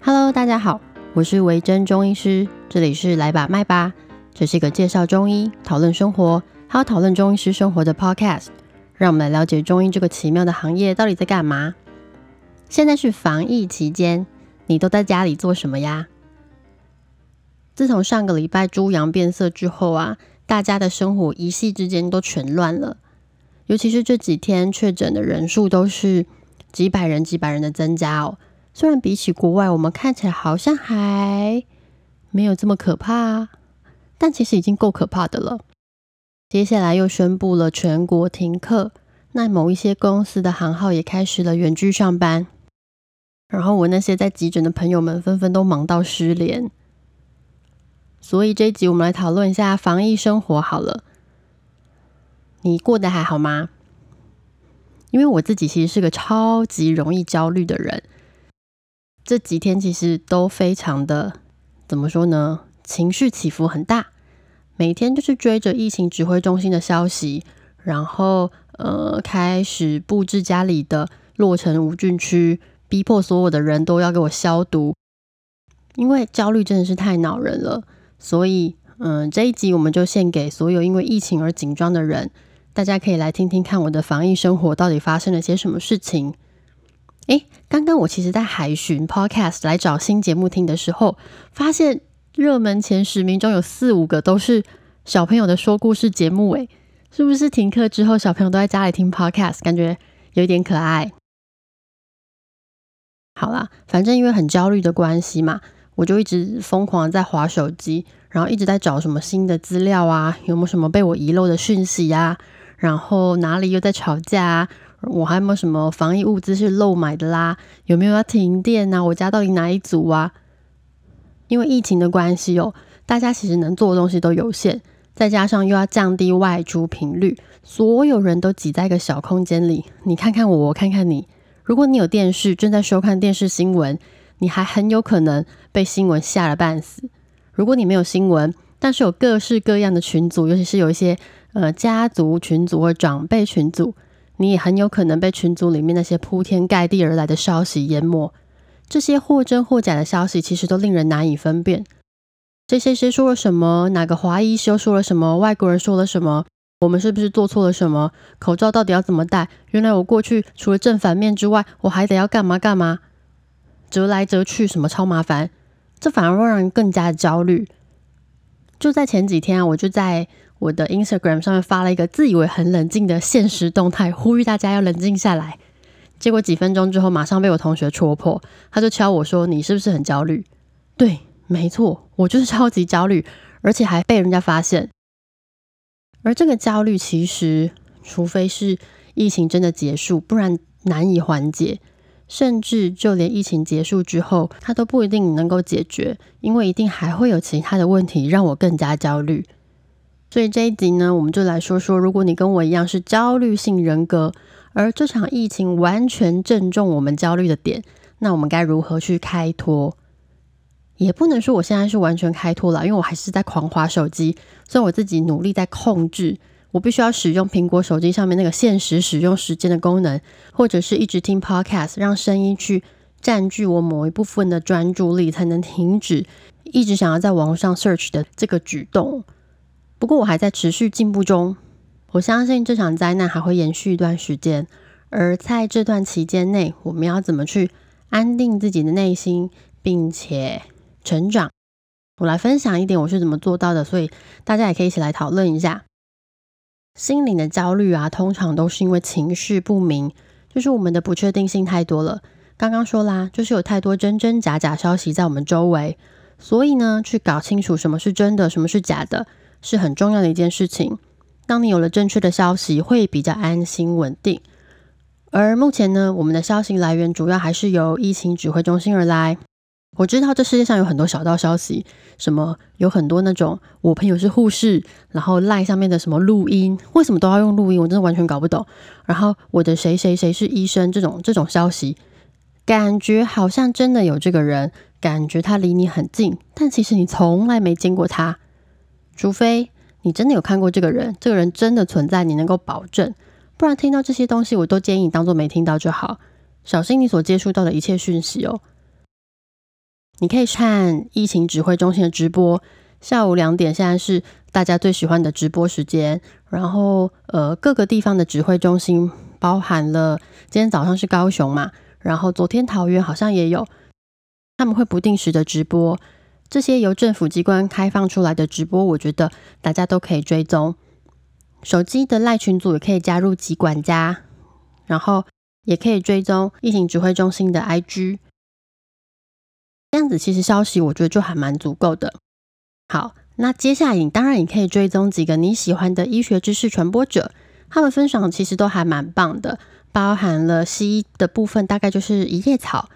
Hello，大家好，我是维珍中医师，这里是来把脉吧，这是一个介绍中医、讨论生活，还有讨论中医师生活的 Podcast。让我们来了解中医这个奇妙的行业到底在干嘛。现在是防疫期间，你都在家里做什么呀？自从上个礼拜猪羊变色之后啊，大家的生活一夕之间都全乱了。尤其是这几天确诊的人数都是几百人、几百人的增加哦。虽然比起国外，我们看起来好像还没有这么可怕，但其实已经够可怕的了。接下来又宣布了全国停课，那某一些公司的行号也开始了远距上班。然后我那些在急诊的朋友们纷纷都忙到失联。所以这一集我们来讨论一下防疫生活好了。你过得还好吗？因为我自己其实是个超级容易焦虑的人，这几天其实都非常的怎么说呢？情绪起伏很大，每天就是追着疫情指挥中心的消息，然后呃开始布置家里的落成无菌区，逼迫所有的人都要给我消毒，因为焦虑真的是太恼人了。所以嗯，这一集我们就献给所有因为疫情而紧张的人。大家可以来听听看我的防疫生活到底发生了些什么事情。诶，刚刚我其实在海巡 Podcast 来找新节目听的时候，发现热门前十名中有四五个都是小朋友的说故事节目。诶，是不是停课之后小朋友都在家里听 Podcast，感觉有点可爱？好啦，反正因为很焦虑的关系嘛，我就一直疯狂在划手机，然后一直在找什么新的资料啊，有没有什么被我遗漏的讯息呀？然后哪里又在吵架？我还有没有什么防疫物资是漏买的啦？有没有要停电啊？我家到底哪一组啊？因为疫情的关系哦，大家其实能做的东西都有限，再加上又要降低外出频率，所有人都挤在一个小空间里。你看看我，我看看你。如果你有电视，正在收看电视新闻，你还很有可能被新闻吓了半死。如果你没有新闻，但是有各式各样的群组，尤其是有一些。呃，家族群组或长辈群组，你也很有可能被群组里面那些铺天盖地而来的消息淹没。这些或真或假的消息，其实都令人难以分辨。谁谁谁说了什么？哪个华医修说了什么？外国人说了什么？我们是不是做错了什么？口罩到底要怎么戴？原来我过去除了正反面之外，我还得要干嘛干嘛？折来折去，什么超麻烦？这反而会让人更加的焦虑。就在前几天啊，我就在。我的 Instagram 上面发了一个自以为很冷静的现实动态，呼吁大家要冷静下来。结果几分钟之后，马上被我同学戳破，他就敲我说：“你是不是很焦虑？”对，没错，我就是超级焦虑，而且还被人家发现。而这个焦虑，其实除非是疫情真的结束，不然难以缓解。甚至就连疫情结束之后，它都不一定能够解决，因为一定还会有其他的问题让我更加焦虑。所以这一集呢，我们就来说说，如果你跟我一样是焦虑性人格，而这场疫情完全正中我们焦虑的点，那我们该如何去开脱？也不能说我现在是完全开脱了，因为我还是在狂滑手机，所以我自己努力在控制，我必须要使用苹果手机上面那个限时使用时间的功能，或者是一直听 podcast，让声音去占据我某一部分的专注力，才能停止一直想要在网络上 search 的这个举动。不过我还在持续进步中，我相信这场灾难还会延续一段时间。而在这段期间内，我们要怎么去安定自己的内心，并且成长？我来分享一点我是怎么做到的，所以大家也可以一起来讨论一下。心灵的焦虑啊，通常都是因为情绪不明，就是我们的不确定性太多了。刚刚说啦，就是有太多真真假假消息在我们周围，所以呢，去搞清楚什么是真的，什么是假的。是很重要的一件事情。当你有了正确的消息，会比较安心稳定。而目前呢，我们的消息来源主要还是由疫情指挥中心而来。我知道这世界上有很多小道消息，什么有很多那种我朋友是护士，然后赖上面的什么录音，为什么都要用录音？我真的完全搞不懂。然后我的谁谁谁是医生，这种这种消息，感觉好像真的有这个人，感觉他离你很近，但其实你从来没见过他。除非你真的有看过这个人，这个人真的存在，你能够保证，不然听到这些东西，我都建议你当做没听到就好，小心你所接触到的一切讯息哦。你可以看疫情指挥中心的直播，下午两点现在是大家最喜欢的直播时间。然后呃，各个地方的指挥中心包含了今天早上是高雄嘛，然后昨天桃园好像也有，他们会不定时的直播。这些由政府机关开放出来的直播，我觉得大家都可以追踪。手机的赖群组也可以加入集管家，然后也可以追踪疫情指挥中心的 IG。这样子其实消息我觉得就还蛮足够的。好，那接下来你当然也可以追踪几个你喜欢的医学知识传播者，他们分享其实都还蛮棒的，包含了西医的部分，大概就是一叶草、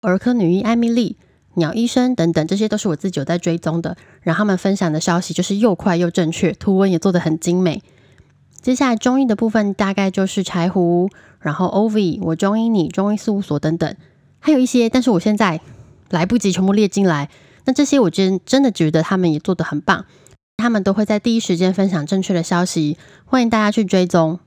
儿科女医艾米丽。鸟医生等等，这些都是我自己有在追踪的。然后他们分享的消息就是又快又正确，图文也做得很精美。接下来中医的部分大概就是柴胡，然后 O V，我中医你中医事务所等等，还有一些，但是我现在来不及全部列进来。那这些我真真的觉得他们也做得很棒，他们都会在第一时间分享正确的消息，欢迎大家去追踪。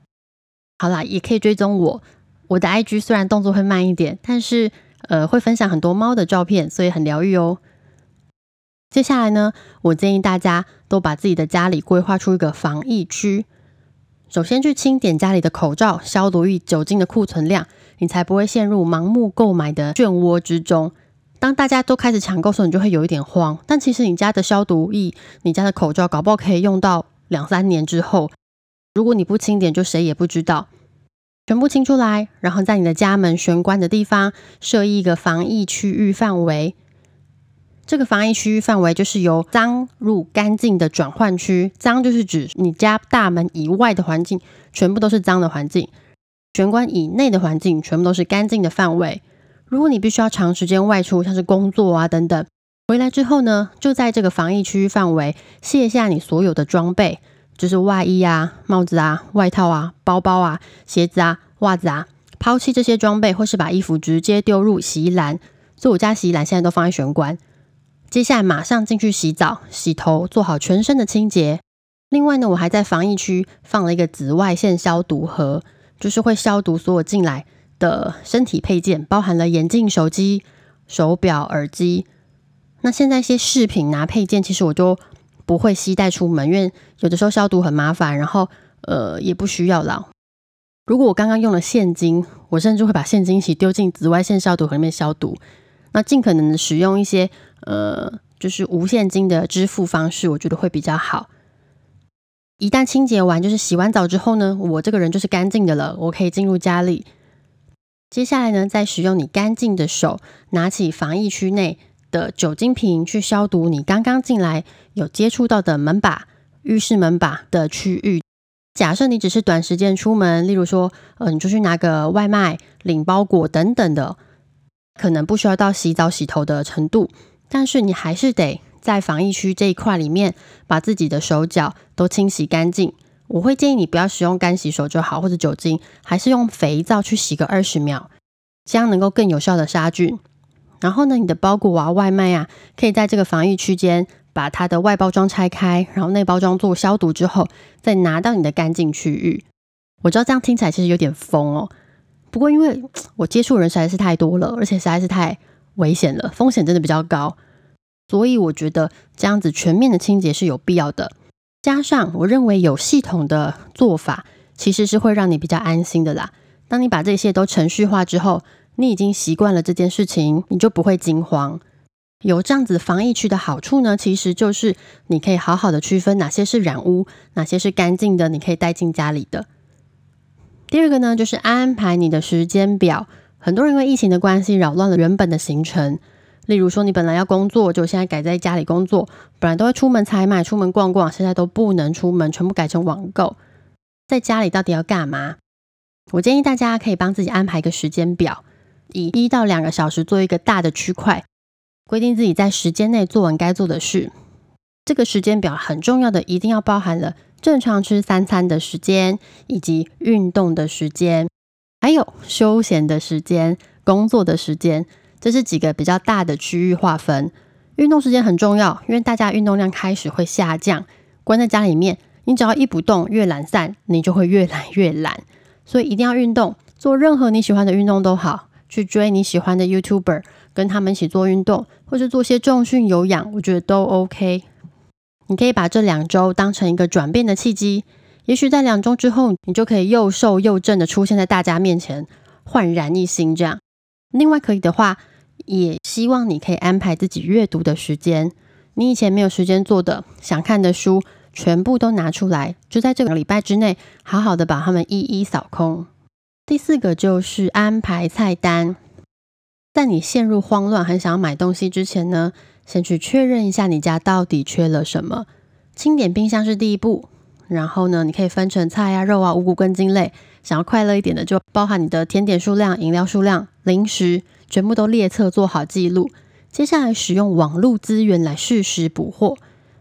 好啦，也可以追踪我，我的 I G 虽然动作会慢一点，但是。呃，会分享很多猫的照片，所以很疗愈哦。接下来呢，我建议大家都把自己的家里规划出一个防疫区。首先去清点家里的口罩、消毒液、酒精的库存量，你才不会陷入盲目购买的漩涡之中。当大家都开始抢购时候，你就会有一点慌。但其实你家的消毒液、你家的口罩，搞不好可以用到两三年之后。如果你不清点，就谁也不知道。全部清出来，然后在你的家门玄关的地方设一个防疫区域范围。这个防疫区域范围就是由脏入干净的转换区。脏就是指你家大门以外的环境全部都是脏的环境，玄关以内的环境全部都是干净的范围。如果你必须要长时间外出，像是工作啊等等，回来之后呢，就在这个防疫区域范围卸下你所有的装备。就是外衣啊、帽子啊、外套啊、包包啊、鞋子啊、袜子啊，抛弃这些装备，或是把衣服直接丢入洗衣篮。所以我家洗衣篮现在都放在玄关。接下来马上进去洗澡、洗头，做好全身的清洁。另外呢，我还在防疫区放了一个紫外线消毒盒，就是会消毒所有进来的身体配件，包含了眼镜、手机、手表、耳机。那现在一些饰品拿配件，其实我都。不会携带出门，因为有的时候消毒很麻烦，然后呃也不需要了。如果我刚刚用了现金，我甚至会把现金一起丢进紫外线消毒盒里面消毒。那尽可能的使用一些呃就是无现金的支付方式，我觉得会比较好。一旦清洁完，就是洗完澡之后呢，我这个人就是干净的了，我可以进入家里。接下来呢，再使用你干净的手，拿起防疫区内。的酒精瓶去消毒你刚刚进来有接触到的门把、浴室门把的区域。假设你只是短时间出门，例如说，呃，你就去拿个外卖、领包裹等等的，可能不需要到洗澡洗头的程度，但是你还是得在防疫区这一块里面把自己的手脚都清洗干净。我会建议你不要使用干洗手就好，或者酒精，还是用肥皂去洗个二十秒，这样能够更有效的杀菌。然后呢，你的包裹啊、外卖啊，可以在这个防疫区间把它的外包装拆开，然后内包装做消毒之后，再拿到你的干净区域。我知道这样听起来其实有点疯哦，不过因为我接触人实在是太多了，而且实在是太危险了，风险真的比较高，所以我觉得这样子全面的清洁是有必要的。加上我认为有系统的做法，其实是会让你比较安心的啦。当你把这些都程序化之后，你已经习惯了这件事情，你就不会惊慌。有这样子防疫区的好处呢，其实就是你可以好好的区分哪些是染污，哪些是干净的，你可以带进家里的。第二个呢，就是安排你的时间表。很多人因为疫情的关系扰乱了原本的行程，例如说你本来要工作，就现在改在家里工作；本来都会出门采买、出门逛逛，现在都不能出门，全部改成网购。在家里到底要干嘛？我建议大家可以帮自己安排一个时间表。以一到两个小时做一个大的区块，规定自己在时间内做完该做的事。这个时间表很重要的，一定要包含了正常吃三餐的时间，以及运动的时间，还有休闲的时间、工作的时间。这是几个比较大的区域划分。运动时间很重要，因为大家运动量开始会下降，关在家里面，你只要一不动，越懒散，你就会越来越懒。所以一定要运动，做任何你喜欢的运动都好。去追你喜欢的 YouTuber，跟他们一起做运动，或是做些重训有氧，我觉得都 OK。你可以把这两周当成一个转变的契机，也许在两周之后，你就可以又瘦又正的出现在大家面前，焕然一新。这样，另外可以的话，也希望你可以安排自己阅读的时间。你以前没有时间做的、想看的书，全部都拿出来，就在这个礼拜之内，好好的把它们一一扫空。第四个就是安排菜单，在你陷入慌乱、很想要买东西之前呢。先去确认一下你家到底缺了什么，清点冰箱是第一步。然后呢，你可以分成菜啊、肉啊、五谷根茎类。想要快乐一点的，就包含你的甜点数量、饮料数量、零食，全部都列册做好记录。接下来使用网络资源来适时补货，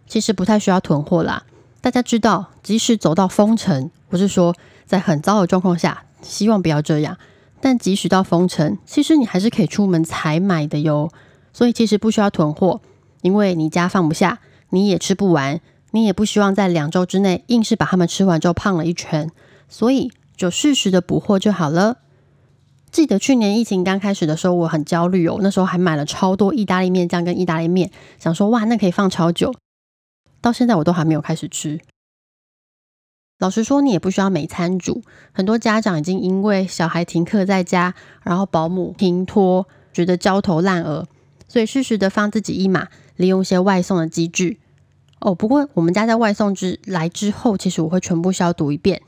其实不太需要囤货啦。大家知道，即使走到封城，不是说在很糟的状况下，希望不要这样。但即使到封城，其实你还是可以出门采买的哟。所以其实不需要囤货，因为你家放不下，你也吃不完，你也不希望在两周之内硬是把它们吃完之后胖了一圈，所以就适时的补货就好了。记得去年疫情刚开始的时候，我很焦虑哦，那时候还买了超多意大利面酱跟意大利面，想说哇，那可以放超久，到现在我都还没有开始吃。老实说，你也不需要每餐煮，很多家长已经因为小孩停课在家，然后保姆停托，觉得焦头烂额。所以适时的放自己一马，利用一些外送的机制哦。不过我们家在外送之来之后，其实我会全部消毒一遍。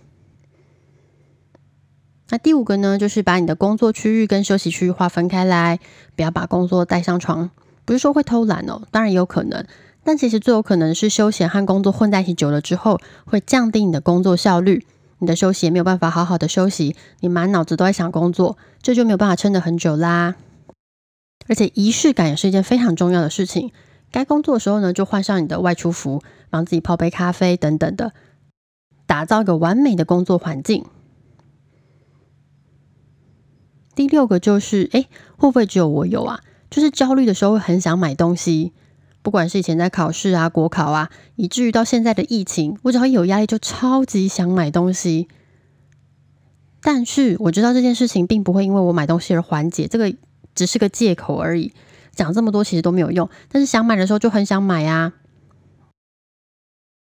那第五个呢，就是把你的工作区域跟休息区域划分开来，不要把工作带上床。不是说会偷懒哦，当然也有可能，但其实最有可能是休闲和工作混在一起久了之后，会降低你的工作效率。你的休息也没有办法好好的休息，你满脑子都在想工作，这就没有办法撑得很久啦。而且仪式感也是一件非常重要的事情。该工作的时候呢，就换上你的外出服，帮自己泡杯咖啡等等的，打造一个完美的工作环境。第六个就是，哎，会不会只有我有啊？就是焦虑的时候会很想买东西，不管是以前在考试啊、国考啊，以至于到现在的疫情，我只要一有压力就超级想买东西。但是我知道这件事情并不会因为我买东西而缓解这个。只是个借口而已，讲这么多其实都没有用。但是想买的时候就很想买呀。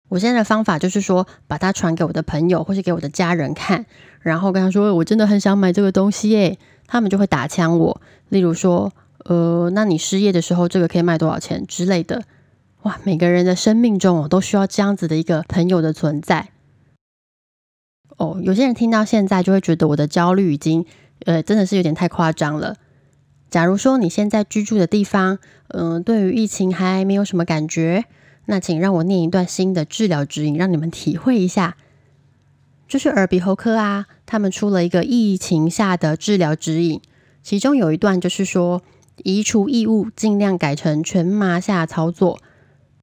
我现在的方法就是说，把它传给我的朋友或是给我的家人看，然后跟他说我真的很想买这个东西耶，他们就会打枪我。例如说，呃，那你失业的时候这个可以卖多少钱之类的。哇，每个人的生命中哦都需要这样子的一个朋友的存在。哦，有些人听到现在就会觉得我的焦虑已经，呃，真的是有点太夸张了。假如说你现在居住的地方，嗯，对于疫情还没有什么感觉，那请让我念一段新的治疗指引，让你们体会一下。就是耳鼻喉科啊，他们出了一个疫情下的治疗指引，其中有一段就是说，移除异物尽量改成全麻下操作，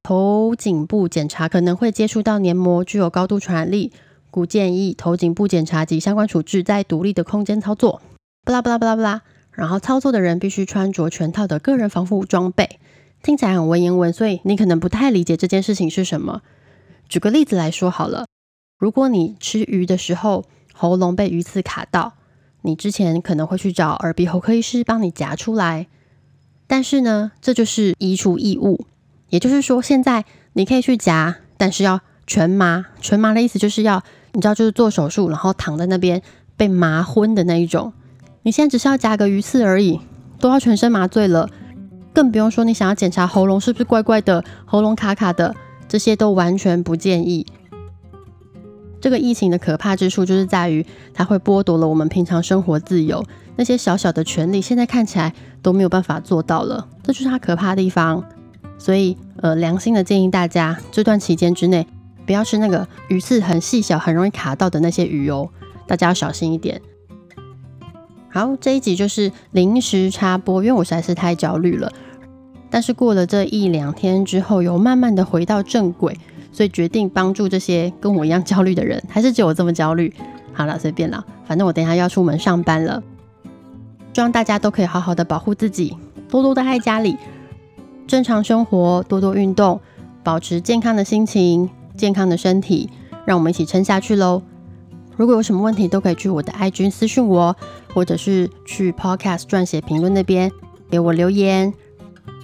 头颈部检查可能会接触到黏膜，具有高度传染力，故建议头颈部检查及相关处置在独立的空间操作。巴拉巴拉巴拉巴拉。然后操作的人必须穿着全套的个人防护装备，听起来很文言文，所以你可能不太理解这件事情是什么。举个例子来说好了，如果你吃鱼的时候喉咙被鱼刺卡到，你之前可能会去找耳鼻喉科医师帮你夹出来，但是呢，这就是移除异物，也就是说现在你可以去夹，但是要全麻。全麻的意思就是要你知道，就是做手术然后躺在那边被麻昏的那一种。你现在只是要夹个鱼刺而已，都要全身麻醉了，更不用说你想要检查喉咙是不是怪怪的、喉咙卡卡的，这些都完全不建议。这个疫情的可怕之处就是在于，它会剥夺了我们平常生活自由，那些小小的权利，现在看起来都没有办法做到了，这就是它可怕的地方。所以，呃，良心的建议大家，这段期间之内，不要吃那个鱼刺很细小、很容易卡到的那些鱼哦，大家要小心一点。好，这一集就是临时插播，因为我实在是太焦虑了。但是过了这一两天之后，有慢慢的回到正轨，所以决定帮助这些跟我一样焦虑的人。还是只有我这么焦虑？好了，随便了，反正我等下要出门上班了。希望大家都可以好好的保护自己，多多待在家里，正常生活，多多运动，保持健康的心情、健康的身体，让我们一起撑下去喽。如果有什么问题，都可以去我的 IG 私讯我，或者是去 Podcast 撰写评论那边，给我留言，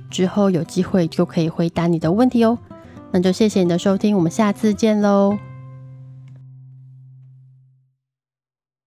之后有机会就可以回答你的问题哦。那就谢谢你的收听，我们下次见喽。